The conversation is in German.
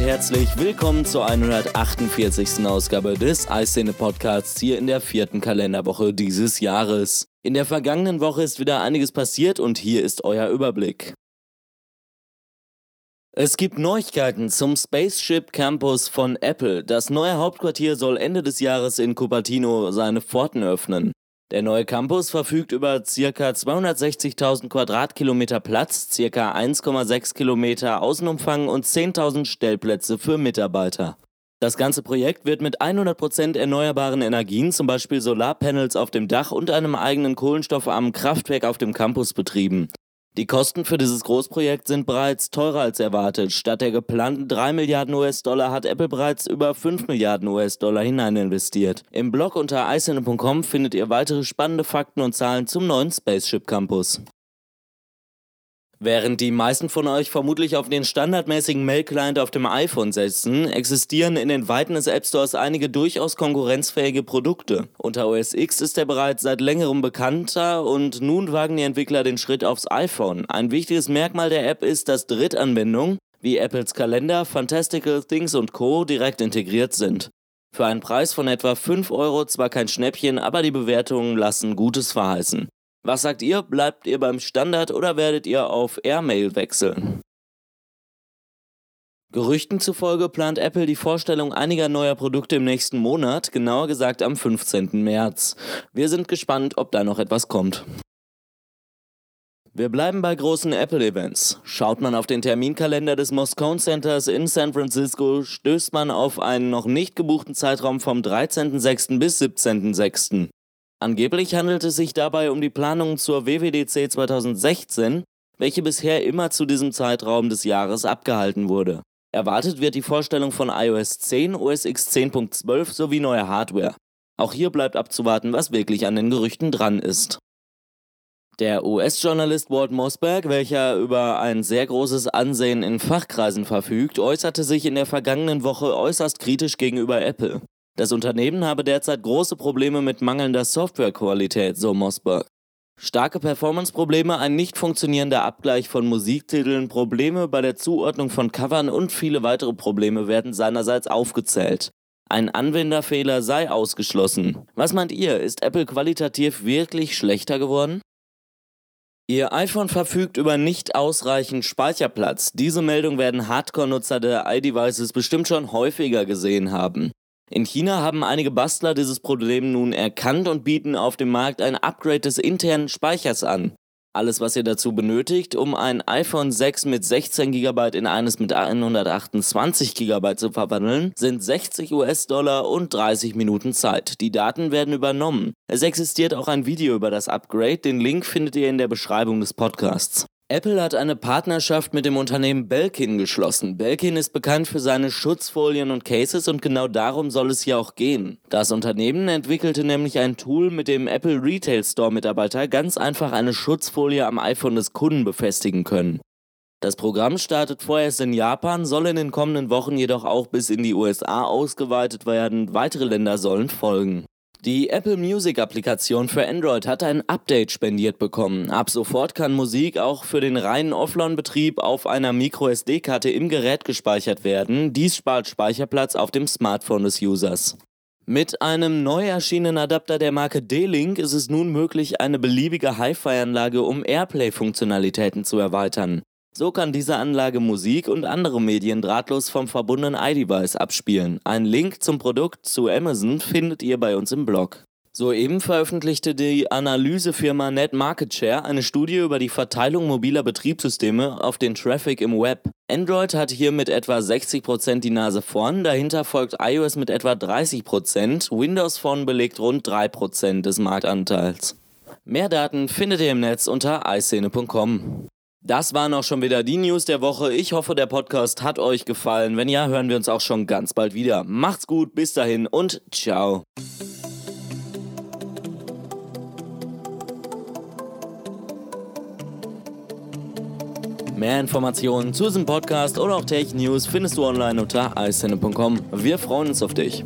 damit herzlich willkommen zur 148. Ausgabe des Eiszene Podcasts hier in der vierten Kalenderwoche dieses Jahres. In der vergangenen Woche ist wieder einiges passiert und hier ist euer Überblick. Es gibt Neuigkeiten zum Spaceship Campus von Apple. Das neue Hauptquartier soll Ende des Jahres in Cupertino seine Pforten öffnen. Der neue Campus verfügt über ca. 260.000 Quadratkilometer Platz, ca. 1,6 Kilometer Außenumfang und 10.000 Stellplätze für Mitarbeiter. Das ganze Projekt wird mit 100% erneuerbaren Energien, zum Beispiel Solarpanels auf dem Dach und einem eigenen kohlenstoffarmen Kraftwerk auf dem Campus betrieben. Die Kosten für dieses Großprojekt sind bereits teurer als erwartet. Statt der geplanten 3 Milliarden US-Dollar hat Apple bereits über 5 Milliarden US-Dollar hinein investiert. Im Blog unter icene.com findet ihr weitere spannende Fakten und Zahlen zum neuen Spaceship Campus. Während die meisten von euch vermutlich auf den standardmäßigen Mail-Client auf dem iPhone setzen, existieren in den Weiten des App Stores einige durchaus konkurrenzfähige Produkte. Unter OS X ist er bereits seit längerem bekannter und nun wagen die Entwickler den Schritt aufs iPhone. Ein wichtiges Merkmal der App ist, dass Drittanwendungen wie Apples Kalender, Fantastical Things und Co. direkt integriert sind. Für einen Preis von etwa 5 Euro zwar kein Schnäppchen, aber die Bewertungen lassen Gutes verheißen. Was sagt ihr? Bleibt ihr beim Standard oder werdet ihr auf Airmail wechseln? Gerüchten zufolge plant Apple die Vorstellung einiger neuer Produkte im nächsten Monat, genauer gesagt am 15. März. Wir sind gespannt, ob da noch etwas kommt. Wir bleiben bei großen Apple-Events. Schaut man auf den Terminkalender des Moscone Centers in San Francisco, stößt man auf einen noch nicht gebuchten Zeitraum vom 13.06. bis 17.06. Angeblich handelt es sich dabei um die Planungen zur WWDC 2016, welche bisher immer zu diesem Zeitraum des Jahres abgehalten wurde. Erwartet wird die Vorstellung von iOS 10, OS X 10.12 sowie neuer Hardware. Auch hier bleibt abzuwarten, was wirklich an den Gerüchten dran ist. Der US-Journalist Walt Mossberg, welcher über ein sehr großes Ansehen in Fachkreisen verfügt, äußerte sich in der vergangenen Woche äußerst kritisch gegenüber Apple. Das Unternehmen habe derzeit große Probleme mit mangelnder Softwarequalität, so Mossberg. Starke Performance-Probleme, ein nicht funktionierender Abgleich von Musiktiteln, Probleme bei der Zuordnung von Covern und viele weitere Probleme werden seinerseits aufgezählt. Ein Anwenderfehler sei ausgeschlossen. Was meint ihr, ist Apple qualitativ wirklich schlechter geworden? Ihr iPhone verfügt über nicht ausreichend Speicherplatz. Diese Meldung werden Hardcore-Nutzer der iDevices bestimmt schon häufiger gesehen haben. In China haben einige Bastler dieses Problem nun erkannt und bieten auf dem Markt ein Upgrade des internen Speichers an. Alles, was ihr dazu benötigt, um ein iPhone 6 mit 16 GB in eines mit 128 GB zu verwandeln, sind 60 US-Dollar und 30 Minuten Zeit. Die Daten werden übernommen. Es existiert auch ein Video über das Upgrade, den Link findet ihr in der Beschreibung des Podcasts. Apple hat eine Partnerschaft mit dem Unternehmen Belkin geschlossen. Belkin ist bekannt für seine Schutzfolien und Cases und genau darum soll es hier auch gehen. Das Unternehmen entwickelte nämlich ein Tool, mit dem Apple Retail Store Mitarbeiter ganz einfach eine Schutzfolie am iPhone des Kunden befestigen können. Das Programm startet vorerst in Japan, soll in den kommenden Wochen jedoch auch bis in die USA ausgeweitet werden. Weitere Länder sollen folgen. Die Apple Music Applikation für Android hat ein Update spendiert bekommen. Ab sofort kann Musik auch für den reinen Offline-Betrieb auf einer MicroSD-Karte im Gerät gespeichert werden. Dies spart Speicherplatz auf dem Smartphone des Users. Mit einem neu erschienenen Adapter der Marke D-Link ist es nun möglich, eine beliebige Hi-Fi-Anlage um Airplay-Funktionalitäten zu erweitern. So kann diese Anlage Musik und andere Medien drahtlos vom verbundenen iDevice abspielen. Ein Link zum Produkt zu Amazon findet ihr bei uns im Blog. Soeben veröffentlichte die Analysefirma Net Market Share eine Studie über die Verteilung mobiler Betriebssysteme auf den Traffic im Web. Android hat hier mit etwa 60% die Nase vorn, dahinter folgt iOS mit etwa 30%, Windows Phone belegt rund 3% des Marktanteils. Mehr Daten findet ihr im Netz unter iScene.com. Das waren auch schon wieder die News der Woche. Ich hoffe, der Podcast hat euch gefallen. Wenn ja, hören wir uns auch schon ganz bald wieder. Macht's gut, bis dahin und ciao. Mehr Informationen zu diesem Podcast oder auch Tech News findest du online unter icenne.com. Wir freuen uns auf dich.